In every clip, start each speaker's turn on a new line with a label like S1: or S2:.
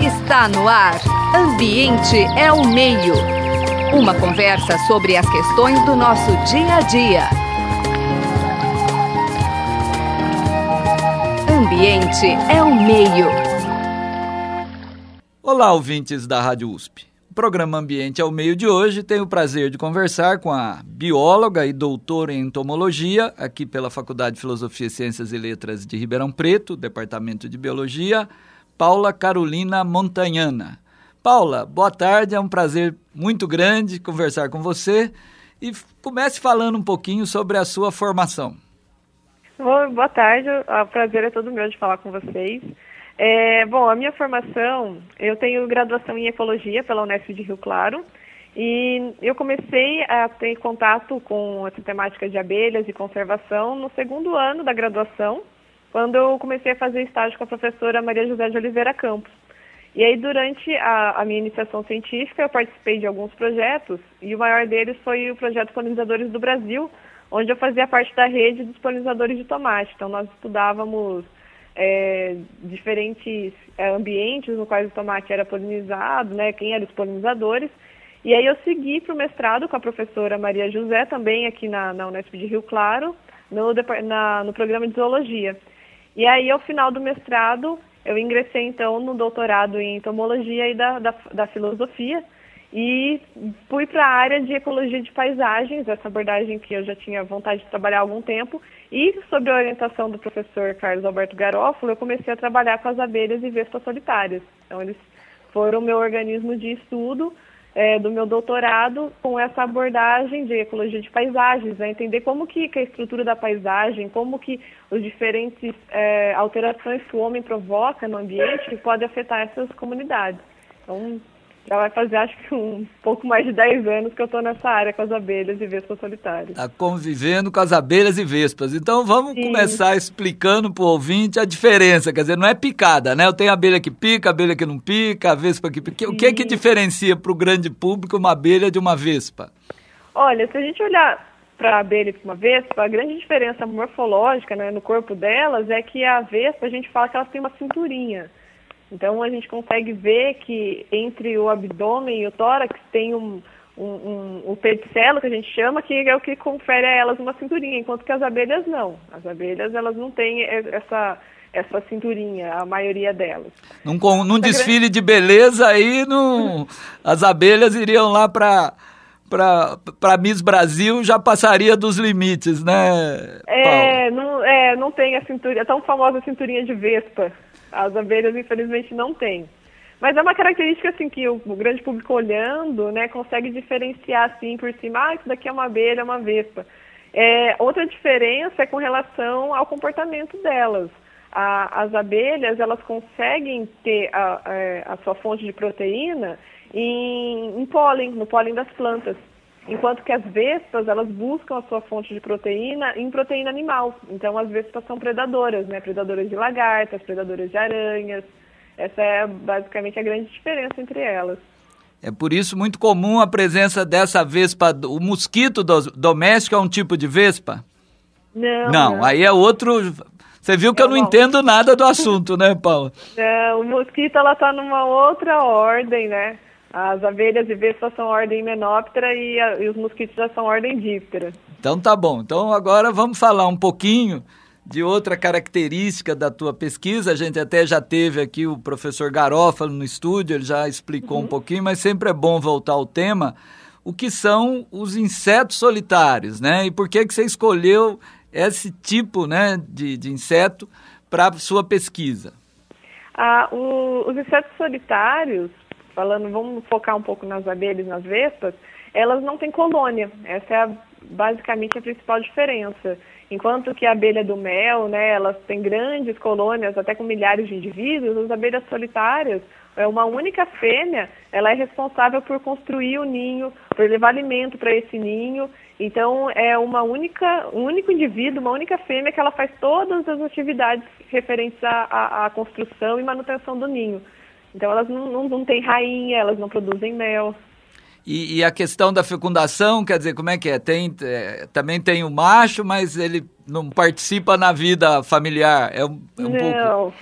S1: Está no ar. Ambiente é o meio. Uma conversa sobre as questões do nosso dia a dia. Ambiente é o meio.
S2: Olá, ouvintes da Rádio USP. O programa Ambiente ao Meio de hoje tem o prazer de conversar com a bióloga e doutora em entomologia, aqui pela Faculdade de Filosofia, Ciências e Letras de Ribeirão Preto, Departamento de Biologia, Paula Carolina Montanhana. Paula, boa tarde, é um prazer muito grande conversar com você e comece falando um pouquinho sobre a sua formação.
S3: Boa tarde, o prazer é todo meu de falar com vocês. É, bom, a minha formação, eu tenho graduação em Ecologia pela Unesp de Rio Claro e eu comecei a ter contato com essa temática de abelhas e conservação no segundo ano da graduação, quando eu comecei a fazer estágio com a professora Maria José de Oliveira Campos. E aí, durante a, a, minha iniciação científica, eu participei de alguns projetos, e o maior deles foi o projeto Polinizadores do Brasil, onde eu fazia parte da rede dos polinizadores de tomate. Então, nós estudávamos é, diferentes é, ambientes no quais o tomate era polinizado, né, quem eram os polinizadores. E aí eu segui para o mestrado com a professora Maria José, também aqui na, na Unesp de Rio Claro, no, na, no programa de zoologia. E aí, ao final do mestrado, eu ingressei, então, no doutorado em entomologia e da, da, da filosofia e fui para a área de ecologia de paisagens, essa abordagem que eu já tinha vontade de trabalhar há algum tempo, e sob a orientação do professor Carlos Alberto Garófalo, eu comecei a trabalhar com as abelhas e vespas solitárias. Então, eles foram meu organismo de estudo é, do meu doutorado com essa abordagem de ecologia de paisagens, né? entender como que, que, a estrutura da paisagem, como que os diferentes é, alterações que o homem provoca no ambiente podem afetar essas comunidades. Então, já vai fazer acho que um pouco mais de 10 anos que eu estou nessa área com as abelhas e vespas solitárias.
S2: Está convivendo com as abelhas e vespas. Então vamos Sim. começar explicando para o ouvinte a diferença. Quer dizer, não é picada, né? Eu tenho abelha que pica, abelha que não pica, a vespa que pica. Sim. O que é que diferencia para o grande público uma abelha de uma vespa?
S3: Olha, se a gente olhar para a abelha e para uma vespa, a grande diferença morfológica né, no corpo delas é que a vespa, a gente fala que ela tem uma cinturinha. Então a gente consegue ver que entre o abdômen e o tórax tem um, um, um, um pedicelo que a gente chama, que é o que confere a elas uma cinturinha, enquanto que as abelhas não. As abelhas elas não têm essa essa cinturinha, a maioria delas.
S2: Num, num desfile de beleza aí, as abelhas iriam lá para para Miss Brasil já passaria dos limites, né?
S3: É, não, é, não tem a cinturinha, a tão famosa cinturinha de vespa. As abelhas, infelizmente, não têm. Mas é uma característica assim que o, grande público olhando, né, consegue diferenciar assim por cima, ah, isso daqui é uma abelha, é uma vespa. É, outra diferença é com relação ao comportamento delas. A, as abelhas, elas conseguem ter a, a, é, a sua fonte de proteína em, em pólen, no pólen das plantas enquanto que as vespas elas buscam a sua fonte de proteína em proteína animal. Então as vespas são predadoras, né? Predadoras de lagartas, predadoras de aranhas. Essa é basicamente a grande diferença entre elas.
S2: É por isso muito comum a presença dessa vespa. O mosquito do, doméstico é um tipo de vespa?
S3: Não.
S2: Não, não. aí é outro. Você viu que eu não entendo nada do assunto, né, Paula?
S3: Não, o mosquito ela está numa outra ordem, né? As abelhas e vespas são ordem menóptera e, a, e os mosquitos já são ordem díptera.
S2: Então tá bom. Então agora vamos falar um pouquinho de outra característica da tua pesquisa. A gente até já teve aqui o professor Garófalo no estúdio, ele já explicou uhum. um pouquinho, mas sempre é bom voltar ao tema. O que são os insetos solitários, né? E por que, que você escolheu esse tipo né, de, de inseto para sua pesquisa?
S3: Ah, o, os insetos solitários, falando, vamos focar um pouco nas abelhas nas vespas, elas não têm colônia. Essa é a, basicamente a principal diferença. Enquanto que a abelha do mel, né, elas têm grandes colônias, até com milhares de indivíduos, as abelhas solitárias, é uma única fêmea, ela é responsável por construir o ninho, por levar alimento para esse ninho. Então é uma única, um único indivíduo, uma única fêmea que ela faz todas as atividades referentes à, à construção e manutenção do ninho. Então elas não, não, não têm rainha, elas não produzem mel.
S2: E, e, a questão da fecundação, quer dizer, como é que é? Tem, é, também tem o macho, mas ele não participa na vida familiar. É um, é um
S3: não.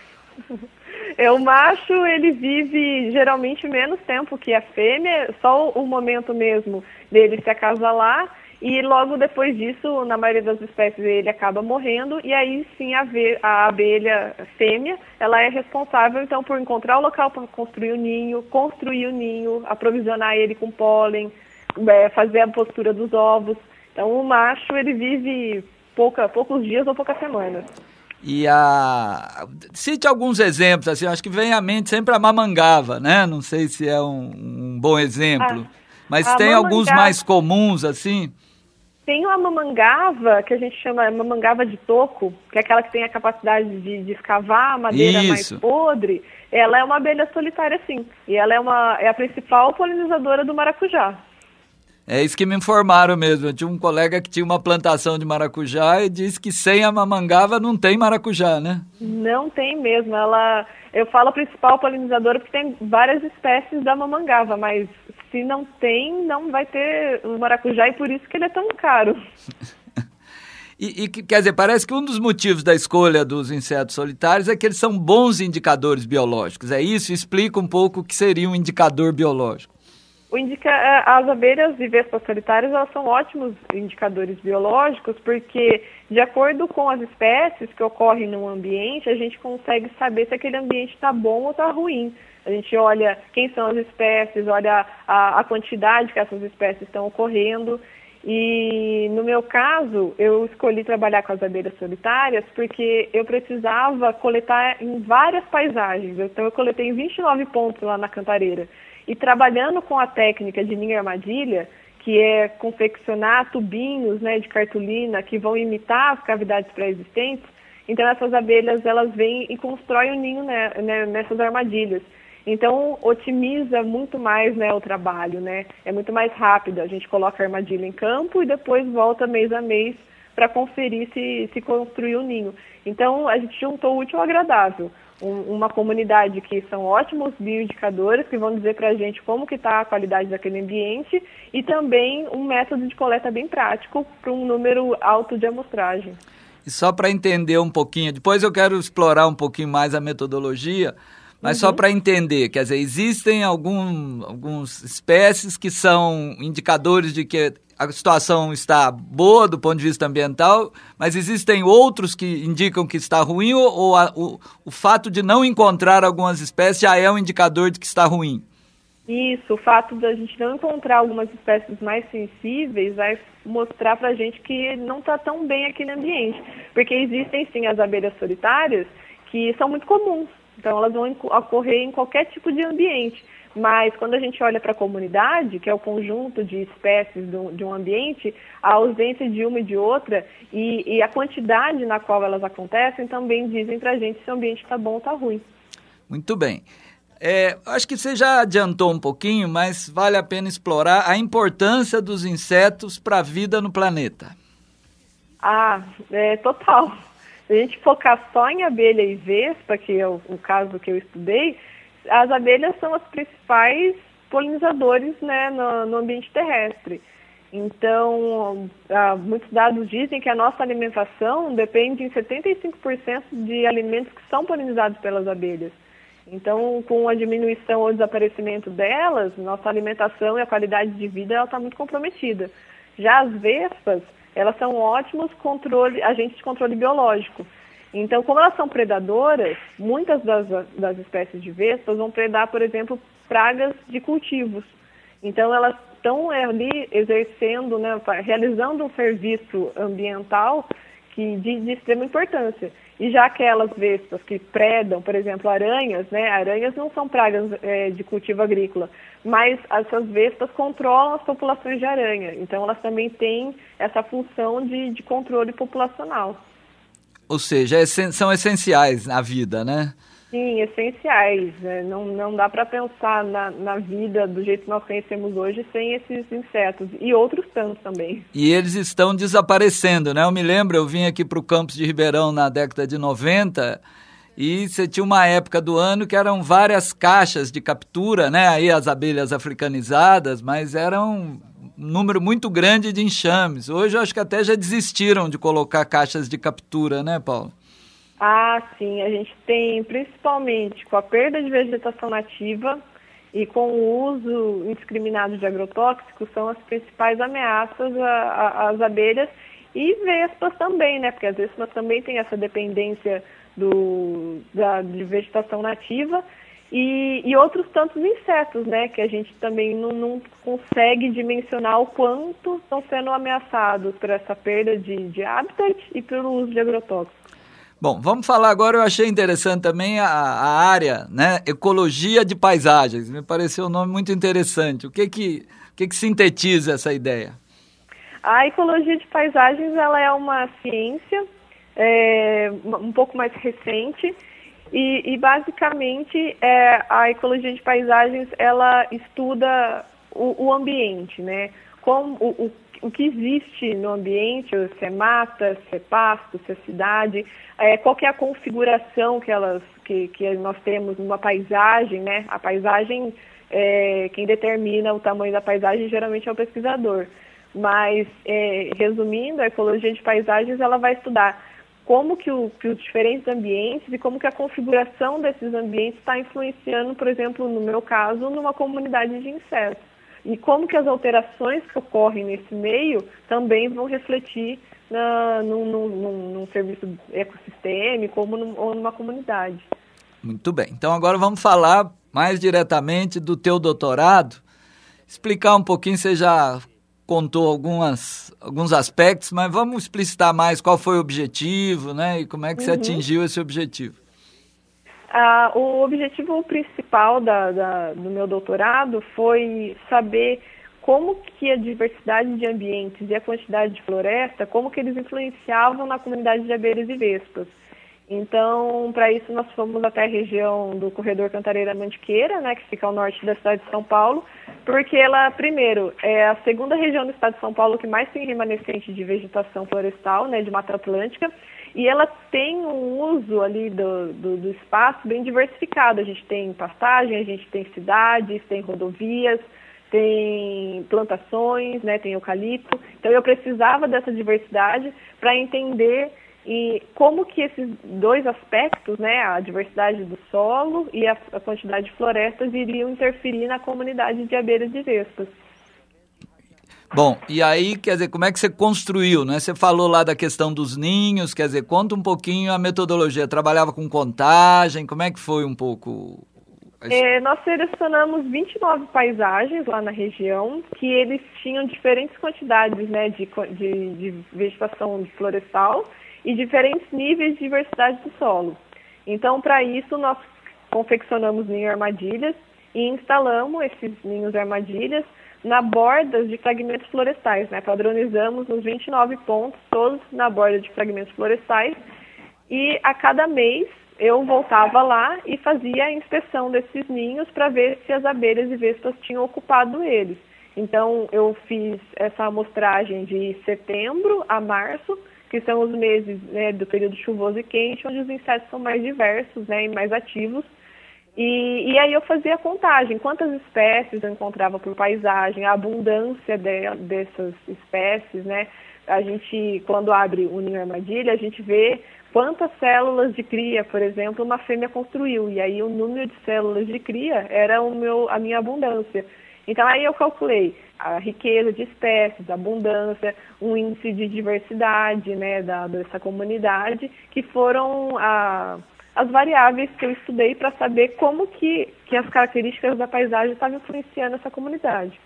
S2: pouco.
S3: É, o macho, ele vive geralmente menos tempo que a fêmea, só o momento mesmo dele se acasalar e logo depois disso, na maioria das espécies, ele acaba morrendo e aí sim a, a abelha fêmea, ela é responsável então por encontrar o local para construir o ninho, construir o ninho, aprovisionar ele com pólen, é, fazer a postura dos ovos. Então o macho ele vive pouca, poucos dias ou poucas semanas.
S2: E a. Cite alguns exemplos, assim, acho que vem à mente sempre a mamangava, né? Não sei se é um, um bom exemplo. Ah, mas tem mamangava... alguns mais comuns, assim?
S3: Tem uma mamangava, que a gente chama mamangava de toco, que é aquela que tem a capacidade de, de escavar a madeira Isso. mais podre. Ela é uma abelha solitária, sim. E ela é, uma, é a principal polinizadora do maracujá.
S2: É isso que me informaram mesmo. Eu tinha um colega que tinha uma plantação de maracujá e disse que sem a mamangava não tem maracujá, né?
S3: Não tem mesmo. Ela, eu falo a principal polinizadora porque tem várias espécies da mamangava, mas se não tem, não vai ter o maracujá e por isso que ele é tão caro.
S2: E, e, quer dizer, parece que um dos motivos da escolha dos insetos solitários é que eles são bons indicadores biológicos. É isso? Explica um pouco o que seria um indicador biológico.
S3: O indica, é, as abelhas e vespas solitárias elas são ótimos indicadores biológicos porque, de acordo com as espécies que ocorrem no ambiente, a gente consegue saber se aquele ambiente está bom ou está ruim. A gente olha quem são as espécies, olha a, a quantidade que essas espécies estão ocorrendo. E no meu caso, eu escolhi trabalhar com as abelhas solitárias porque eu precisava coletar em várias paisagens. Então eu coletei em 29 pontos lá na Cantareira. E trabalhando com a técnica de ninho armadilha, que é confeccionar tubinhos né, de cartolina que vão imitar as cavidades pré-existentes, então essas abelhas elas vêm e constroem o um ninho né, né, nessas armadilhas. Então otimiza muito mais né, o trabalho, né? É muito mais rápido. A gente coloca a armadilha em campo e depois volta mês a mês para conferir se, se construiu o ninho. Então a gente juntou o útil ao agradável um, uma comunidade que são ótimos bioindicadores que vão dizer para a gente como que está a qualidade daquele ambiente e também um método de coleta bem prático para um número alto de amostragem.
S2: E só para entender um pouquinho, depois eu quero explorar um pouquinho mais a metodologia, mas uhum. só para entender, quer dizer, existem algum, algumas espécies que são indicadores de que a situação está boa do ponto de vista ambiental, mas existem outros que indicam que está ruim ou, ou a, o, o fato de não encontrar algumas espécies já é um indicador de que está ruim?
S3: Isso, o fato de a gente não encontrar algumas espécies mais sensíveis vai mostrar para a gente que não está tão bem aqui no ambiente. Porque existem sim as abelhas solitárias que são muito comuns, então elas vão ocorrer em qualquer tipo de ambiente. Mas quando a gente olha para a comunidade, que é o conjunto de espécies de um ambiente, a ausência de uma e de outra e, e a quantidade na qual elas acontecem também dizem para a gente se o ambiente está bom ou está ruim.
S2: Muito bem. É, acho que você já adiantou um pouquinho, mas vale a pena explorar a importância dos insetos para a vida no planeta.
S3: Ah, é total. Se a gente focar só em abelha e vespa, que é o, o caso que eu estudei, as abelhas são os principais polinizadores né, no, no ambiente terrestre. Então, ah, muitos dados dizem que a nossa alimentação depende em 75% de alimentos que são polinizados pelas abelhas. Então, com a diminuição ou desaparecimento delas, nossa alimentação e a qualidade de vida está muito comprometida. Já as vespas, elas são ótimos controle, agentes de controle biológico. Então, como elas são predadoras, muitas das, das espécies de vespas vão predar, por exemplo, pragas de cultivos. Então, elas estão ali exercendo, né, realizando um serviço ambiental que de, de, extrema importância. E já aquelas vespas que predam, por exemplo, aranhas, né, aranhas não são pragas é, de cultivo agrícola, mas essas vespas controlam as populações de aranha. Então, elas também têm essa função de, de controle populacional.
S2: Ou seja, é são essenciais na vida, né?
S3: Sim, essenciais. Né? Não, não dá para pensar na, na vida do jeito que nós conhecemos hoje sem esses insetos e outros tantos também.
S2: E eles estão desaparecendo, né? Eu me lembro, eu vim aqui para o campus de Ribeirão na década de 90 e você tinha uma época do ano que eram várias caixas de captura, né? Aí as abelhas africanizadas, mas eram número muito grande de enxames. Hoje eu acho que até já desistiram de colocar caixas de captura, né, Paulo?
S3: Ah, sim. A gente tem, principalmente com a perda de vegetação nativa e com o uso indiscriminado de agrotóxicos, são as principais ameaças às abelhas e vespas também, né? Porque as vespas também têm essa dependência do, da, de vegetação nativa e, e, outros tantos insetos, né, que a gente também não, não, consegue dimensionar o quanto estão sendo ameaçados por essa perda de, de habitat e pelo uso de agrotóxicos.
S2: Bom, vamos falar agora, eu achei interessante também a, a área, né, ecologia de paisagens, me pareceu um nome muito interessante. O que que, o que, que sintetiza essa ideia?
S3: A ecologia de paisagens, ela é uma ciência é, um pouco mais recente, e, e basicamente é, a ecologia de paisagens ela estuda o, o ambiente, né? Como o, o, o, que existe no ambiente, se é mata, se é pasto, se é cidade, é, qual é a configuração que elas que, que nós temos numa paisagem, né? A paisagem é, quem determina o tamanho da paisagem geralmente é o pesquisador. Mas, é, resumindo, a ecologia de paisagens ela vai estudar como que, o, que, os diferentes ambientes e como que a configuração desses ambientes está influenciando, por exemplo, no meu caso, numa comunidade de insetos. E como que as alterações que ocorrem nesse meio também vão refletir na, num, num, num serviço ecossistêmico ou, num, ou numa comunidade.
S2: Muito bem. Então agora vamos falar mais diretamente do teu doutorado. Explicar um pouquinho, você já contou algumas, alguns aspectos, mas vamos explicitar mais qual foi o objetivo, né? E como é que uhum. você atingiu esse objetivo.
S3: Ah, o objetivo principal da, da, do meu doutorado foi saber como que a diversidade de ambientes e a quantidade de floresta, como que eles influenciavam na comunidade de abelhas e vespas. Então, para isso, nós fomos até a região do corredor Cantareira-Mantiqueira, né, que fica ao norte da cidade de São Paulo, porque ela, primeiro, é a segunda região do estado de São Paulo que mais tem remanescente de vegetação florestal, né, de Mata Atlântica, e ela tem um uso ali do, do, do espaço bem diversificado. A gente tem pastagem, a gente tem cidades, tem rodovias, tem plantações, né, tem eucalipto. Então, eu precisava dessa diversidade para entender e como que esses dois aspectos, né, a diversidade do solo e a, a quantidade de florestas, iriam interferir na comunidade de abelhas e vespas.
S2: Bom, e aí, quer dizer, como é que você construiu, né? Você falou lá da questão dos ninhos, quer dizer, conta um pouquinho a metodologia. Trabalhava com contagem, como é que foi um pouco?
S3: É, nós selecionamos 29 paisagens lá na região, que eles tinham diferentes quantidades né, de, de, de vegetação florestal e diferentes níveis de diversidade do solo. Então, para isso, nós confeccionamos ninho armadilhas e instalamos esses ninhos armadilhas na borda de fragmentos florestais, né? Padronizamos os 29 pontos, todos na borda de fragmentos florestais. E a cada mês eu voltava lá e fazia a inspeção desses ninhos para ver se as abelhas e vespas tinham ocupado eles. Então eu fiz essa amostragem de setembro a março que são os meses né, do período chuvoso e quente, onde os insetos são mais diversos né, e mais ativos. E, e aí eu fazia a contagem, quantas espécies eu encontrava por paisagem, a abundância de, dessas espécies, né? A gente, quando abre o ninho armadilha, a gente vê quantas células de cria, por exemplo, uma fêmea construiu. E aí o número de células de cria era o meu, a minha abundância. Então aí eu calculei a riqueza de espécies, a abundância, um índice de diversidade né, da, dessa comunidade, que foram a, as variáveis que eu estudei para saber como que, que as características da paisagem estavam influenciando essa comunidade.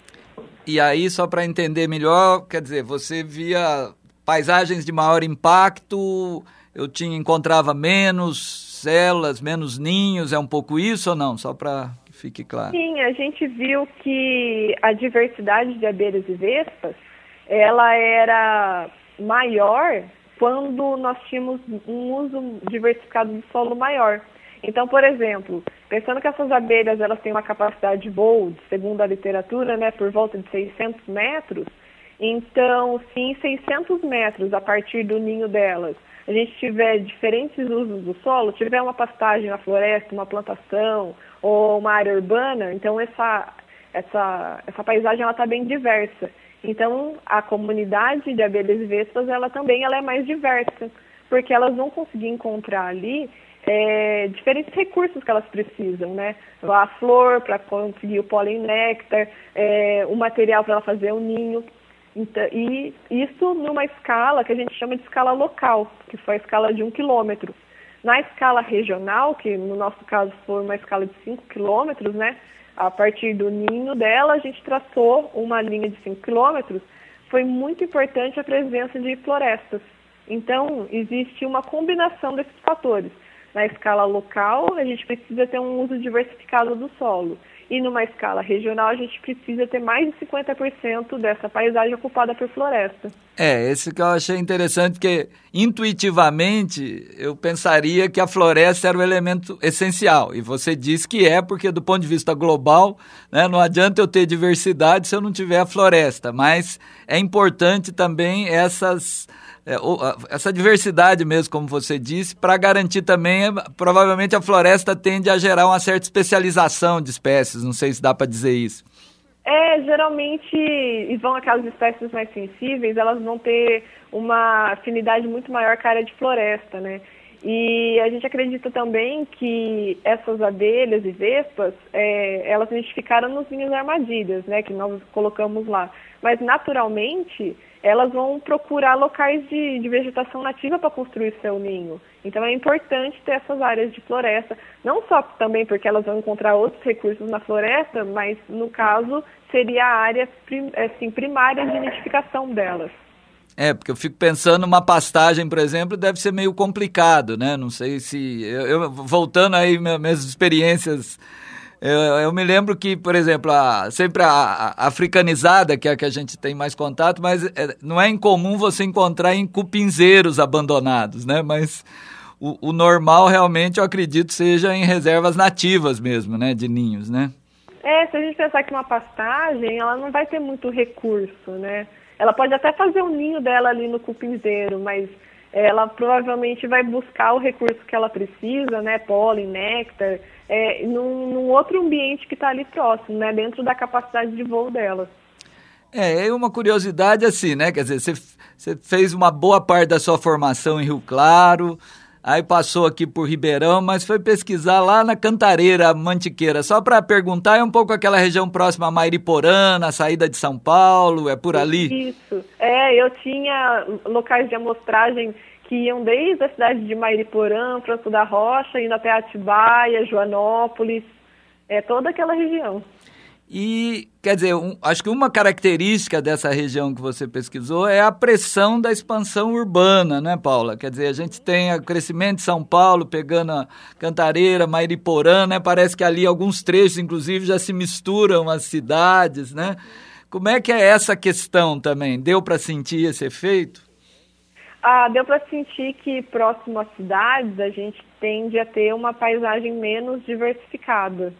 S2: E aí, só para entender melhor, quer dizer, você via paisagens de maior impacto, eu tinha encontrava menos células, menos ninhos, é um pouco isso ou não? Só para fique claro.
S3: Sim, a gente viu que a diversidade de abelhas e vespas, ela era maior quando nós tínhamos um uso diversificado do solo maior. Então, por exemplo, pensando que essas abelhas elas têm uma capacidade de voo, segundo a literatura, né, por volta de 600 metros, então, se em 600 metros, a partir do ninho delas, a gente tiver diferentes usos do solo, tiver uma pastagem na floresta, uma plantação, ou uma área urbana, então essa, essa, essa paisagem está bem diversa. Então, a comunidade de abelhas vespas, ela também ela é mais diversa, porque elas vão conseguir encontrar ali é, diferentes recursos que elas precisam, né? A flor para conseguir o pólen néctar, é, o material para ela fazer o ninho. Então, e isso numa escala que a gente chama de escala local, que foi a escala de um quilômetro. Na escala regional, que no nosso caso foi uma escala de 5 quilômetros, né? A partir do ninho dela, a gente traçou uma linha de 5 quilômetros. Foi muito importante a presença de florestas. Então, existe uma combinação desses fatores. Na escala local, a gente precisa ter um uso diversificado do solo. E numa escala regional, a gente precisa ter mais de 50% dessa paisagem ocupada por floresta.
S2: É, esse que eu achei interessante, porque intuitivamente eu pensaria que a floresta era o elemento essencial. E você disse que é, porque do ponto de vista global, né, não adianta eu ter diversidade se eu não tiver a floresta. Mas é importante também essas é, essa diversidade mesmo, como você disse, para garantir também, provavelmente a floresta tende a gerar uma certa especialização de espécies, não sei se dá para dizer isso.
S3: É, geralmente, vão aquelas espécies mais sensíveis, elas vão ter uma afinidade muito maior com a área de floresta, né? E a gente acredita também que essas abelhas e vespas, é, elas identificaram nos ninhos armadilhas, né, que nós colocamos lá. Mas naturalmente, elas vão procurar locais de, de vegetação nativa para construir seu ninho. Então é importante ter essas áreas de floresta, não só também porque elas vão encontrar outros recursos na floresta, mas no caso seria a área assim, primária de identificação delas.
S2: É, porque eu fico pensando uma pastagem, por exemplo, deve ser meio complicado, né? Não sei se. Eu, eu voltando aí minhas experiências eu, eu, me lembro que, por exemplo, a, sempre a, a, africanizada, que é a que a gente tem mais contato, mas é, não é incomum você encontrar em cupinzeiros abandonados, né? Mas o, o, normal realmente, eu acredito, seja em reservas nativas mesmo, né? De ninhos, né?
S3: É, se a gente pensar que uma pastagem, ela não vai ter muito recurso, né? Ela pode até fazer o um ninho dela ali no cupinzeiro, mas ela provavelmente vai buscar o recurso que ela precisa, né, pólen, néctar, é, num, num outro ambiente que está ali próximo, né, dentro da capacidade de voo dela.
S2: É, é uma curiosidade assim, né, quer dizer, você, você fez uma boa parte da sua formação em Rio Claro, aí passou aqui por Ribeirão, mas foi pesquisar lá na Cantareira, Mantiqueira. Só para perguntar, é um pouco aquela região próxima a Mairiporã, na saída de São Paulo, é por ali?
S3: Isso, é, eu tinha locais de amostragem que iam desde a cidade de Mairiporã, Franco da Rocha, indo até Atibaia, Joanópolis, é toda aquela região.
S2: E, quer dizer, um, acho que uma característica dessa região que você pesquisou é a pressão da expansão urbana, né, Paula? Quer dizer, a gente tem o crescimento de São Paulo, pegando a Cantareira, Mairiporã, né? Parece que ali alguns trechos, inclusive, já se misturam as cidades, né? Como é que é essa questão também? Deu para sentir esse efeito?
S3: Ah, deu para sentir que próximo às cidades a gente tende a ter uma paisagem menos diversificada.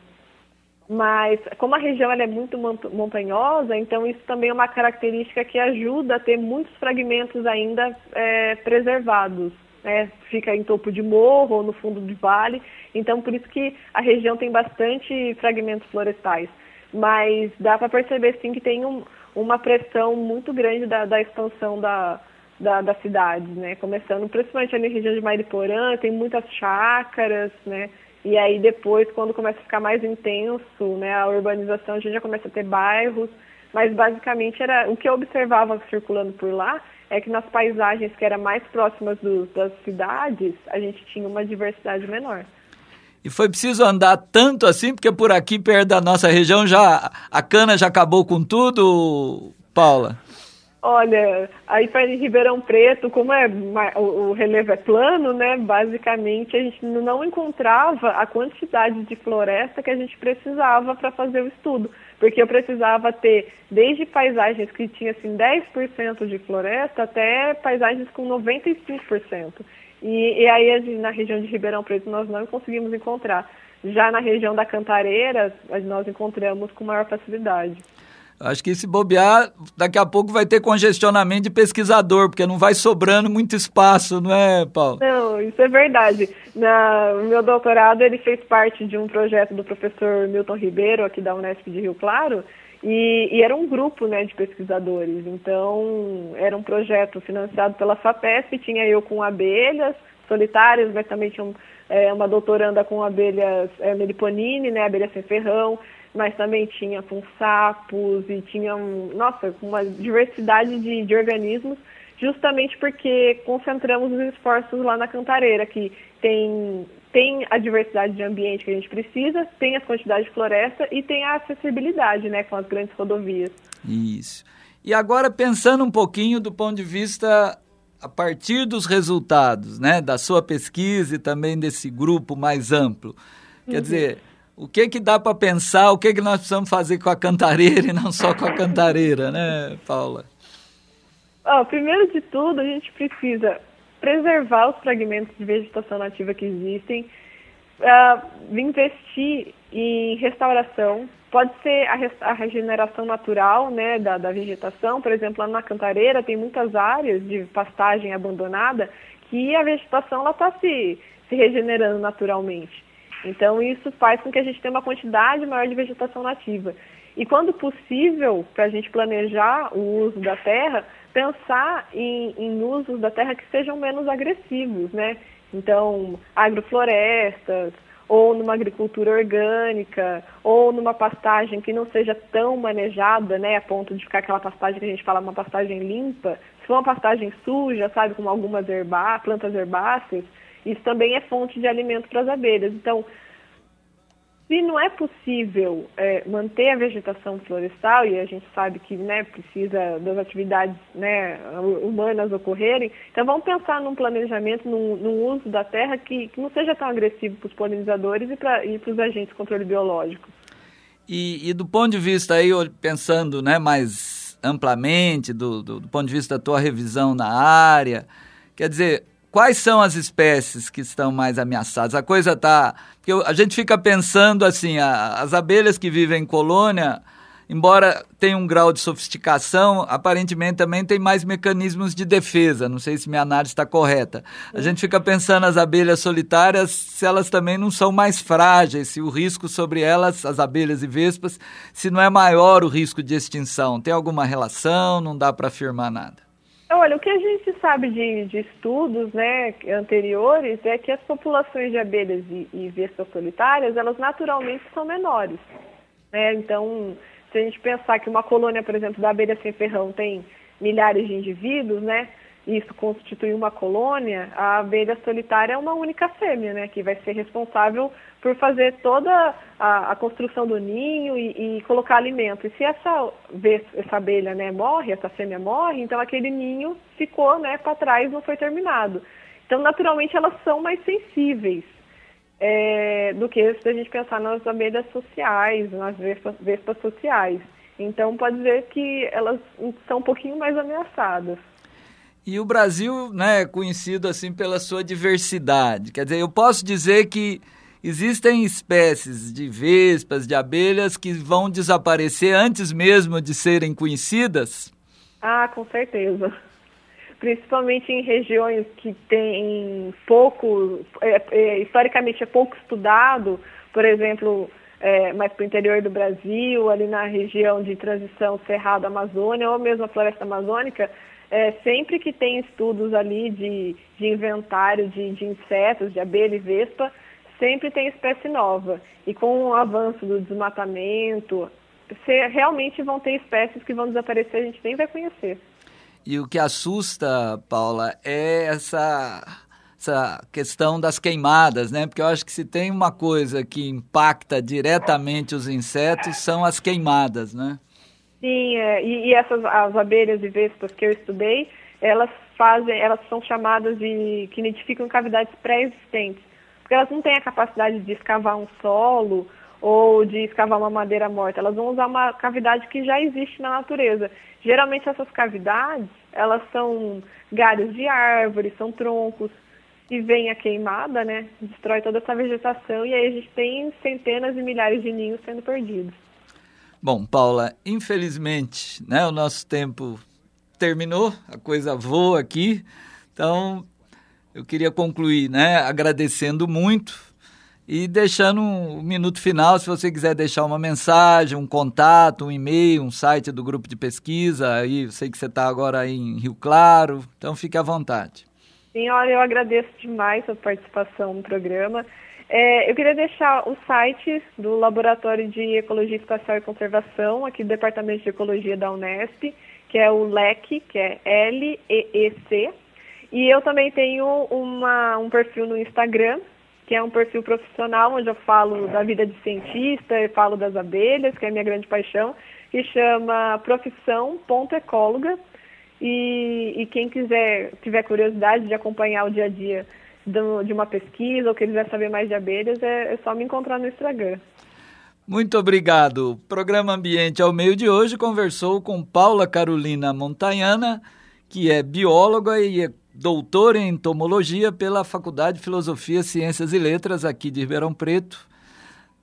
S3: Mas como a região é muito montanhosa, então isso também é uma característica que ajuda a ter muitos fragmentos ainda é, preservados. Né? Fica em topo de morro ou no fundo de vale, então por isso que a região tem bastante fragmentos florestais. Mas dá para perceber sim que tem um, uma pressão muito grande da, da expansão da, da, das cidades, né? Começando principalmente ali na região de Mariporã, tem muitas chácaras, né? E aí depois, quando começa a ficar mais intenso, né, a urbanização, a gente já começa a ter bairros, mas basicamente era o que eu observava circulando por lá é que nas paisagens que eram mais próximas do, das cidades, a gente tinha uma diversidade menor.
S2: E foi preciso andar tanto assim, porque por aqui perto da nossa região já a cana já acabou com tudo, Paula?
S3: Olha, aí para Ribeirão Preto, como é o, relevo é plano, né? Basicamente a gente não encontrava a quantidade de floresta que a gente precisava para fazer o estudo, porque eu precisava ter desde paisagens que tinha assim 10% de floresta até paisagens com 95%. E, e aí na região de Ribeirão Preto nós não conseguimos encontrar. Já na região da Cantareira, nós encontramos com maior facilidade.
S2: Acho que se bobear, daqui a pouco vai ter congestionamento de pesquisador, porque não vai sobrando muito espaço, não é, Paulo?
S3: Não, isso é verdade. Na, o meu doutorado ele fez parte de um projeto do professor Milton Ribeiro, aqui da Unesp de Rio Claro, e, e, era um grupo né, de pesquisadores. Então, era um projeto financiado pela FAPESP, tinha eu com abelhas solitárias, mas também tinha um, é, uma doutoranda com abelhas é, meliponine, né, abelha sem ferrão, mas também tinha com sapos e tinha, nossa, uma diversidade de, de organismos, justamente porque concentramos os esforços lá na Cantareira, que tem, tem a diversidade de ambiente que a gente precisa, tem as quantidades de floresta e tem a acessibilidade né, com as grandes rodovias.
S2: Isso. E agora pensando um pouquinho do ponto de vista a partir dos resultados, né, da sua pesquisa e também desse grupo mais amplo. Quer uhum. dizer, o que que dá para pensar, o que que nós precisamos fazer com a cantareira e não só com a cantareira, né, Paula?
S3: Oh, primeiro de tudo, a gente precisa preservar os fragmentos de vegetação nativa que existem, uh, investir em restauração. Pode ser a, a regeneração natural né, da, da, vegetação, por exemplo, lá na Cantareira tem muitas áreas de pastagem abandonada que a vegetação está se, se regenerando naturalmente. Então, isso faz com que a gente tenha uma quantidade maior de vegetação nativa. E quando possível, para a gente planejar o uso da terra, pensar em, em usos da terra que sejam menos agressivos, né? Então, agroflorestas, ou numa agricultura orgânica, ou numa pastagem que não seja tão manejada, né, a ponto de ficar aquela pastagem que a gente fala uma pastagem limpa. Se for uma pastagem suja, sabe, como algumas herbá, plantas herbáceas, isso também é fonte de alimento para as abelhas. Então, se não é possível é, manter a vegetação florestal, e a gente sabe que né, precisa das atividades né, humanas ocorrerem, então vamos pensar num planejamento, num, num uso da terra que, que, não seja tão agressivo para os polinizadores e para os agentes de controle biológico.
S2: E, e, do ponto de vista aí, pensando né, mais amplamente, do, do, do ponto de vista da tua revisão na área, quer dizer, quais são as espécies que estão mais ameaçadas? A coisa está. Porque a gente fica pensando assim: a, as abelhas que vivem em colônia, embora tenham um grau de sofisticação, aparentemente também tem mais mecanismos de defesa. Não sei se minha análise está correta. A gente fica pensando as abelhas solitárias, se elas também não são mais frágeis, se o risco sobre elas, as abelhas e vespas, se não é maior o risco de extinção. Tem alguma relação? Não dá para afirmar nada.
S3: Olha, o que a gente sabe de, de, estudos né, anteriores é que as populações de abelhas e, e vespas solitárias, elas naturalmente são menores. Né? Então, se a gente pensar que uma colônia, por exemplo, da abelha sem ferrão tem milhares de indivíduos, né? Isso constitui uma colônia, a abelha solitária é uma única fêmea, né, que vai ser responsável por fazer toda a, a construção do ninho e, e, colocar alimento. E se essa, essa abelha né, morre, essa fêmea morre, então aquele ninho ficou né, para trás, não foi terminado. Então, naturalmente, elas são mais sensíveis é, do que se a gente pensar nas abelhas sociais, nas vespas, vespas sociais. Então, pode dizer que elas são um pouquinho mais ameaçadas.
S2: E o Brasil né, é conhecido assim pela sua diversidade. Quer dizer, eu posso dizer que existem espécies de vespas, de abelhas que vão desaparecer antes mesmo de serem conhecidas?
S3: Ah, com certeza. Principalmente em regiões que têm pouco, é, é, historicamente é pouco estudado, por exemplo, é, mais para o interior do Brasil, ali na região de transição Cerrado-Amazônia ou mesmo a floresta amazônica, é, sempre que tem estudos ali de, de inventário de, de, insetos, de abelha e vespa, sempre tem espécie nova. E com o avanço do desmatamento, você, realmente vão ter espécies que vão desaparecer, a gente nem vai conhecer.
S2: E o que assusta, Paula, é essa, essa questão das queimadas, né? Porque eu acho que se tem uma coisa que impacta diretamente os insetos, são as queimadas, né?
S3: Sim, é, e, e, essas as abelhas e vespas que eu estudei, elas fazem, elas são chamadas de que identificam cavidades pré-existentes, porque elas não têm a capacidade de escavar um solo ou de escavar uma madeira morta, elas vão usar uma cavidade que já existe na natureza. Geralmente essas cavidades, elas são galhos de árvores, são troncos, e vem a queimada, né, destrói toda essa vegetação e aí a gente tem centenas e milhares de ninhos sendo perdidos.
S2: Bom, Paula, infelizmente, né, o nosso tempo terminou, a coisa voa aqui. Então, eu queria concluir, né, agradecendo muito e deixando um minuto final, se você quiser deixar uma mensagem, um contato, um e-mail, um site do grupo de pesquisa, aí eu sei que você está agora em Rio Claro, então fique à vontade.
S3: Sim, olha, eu agradeço demais a participação no programa. É, eu queria deixar o site do Laboratório de Ecologia Espacial e Conservação, aqui do Departamento de Ecologia da Unesp, que é o LEC, que é L-E-E-C. E eu também tenho uma, um perfil no Instagram, que é um perfil profissional, onde eu falo da vida de cientista, e falo das abelhas, que é a minha grande paixão, que chama profissão.ecóloga. E, e quem quiser, tiver curiosidade de acompanhar o dia a dia do, de uma pesquisa ou quiser saber mais de abelhas, é, é só me encontrar no Instagram.
S2: Muito obrigado. O programa Ambiente ao Meio de hoje conversou com Paula Carolina Montanhana, que é bióloga e é doutora em entomologia pela Faculdade de Filosofia, Ciências e Letras aqui de Ribeirão Preto,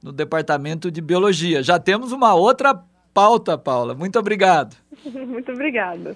S2: no Departamento de Biologia. Já temos uma outra pauta, Paula. Muito obrigado.
S3: Muito obrigada.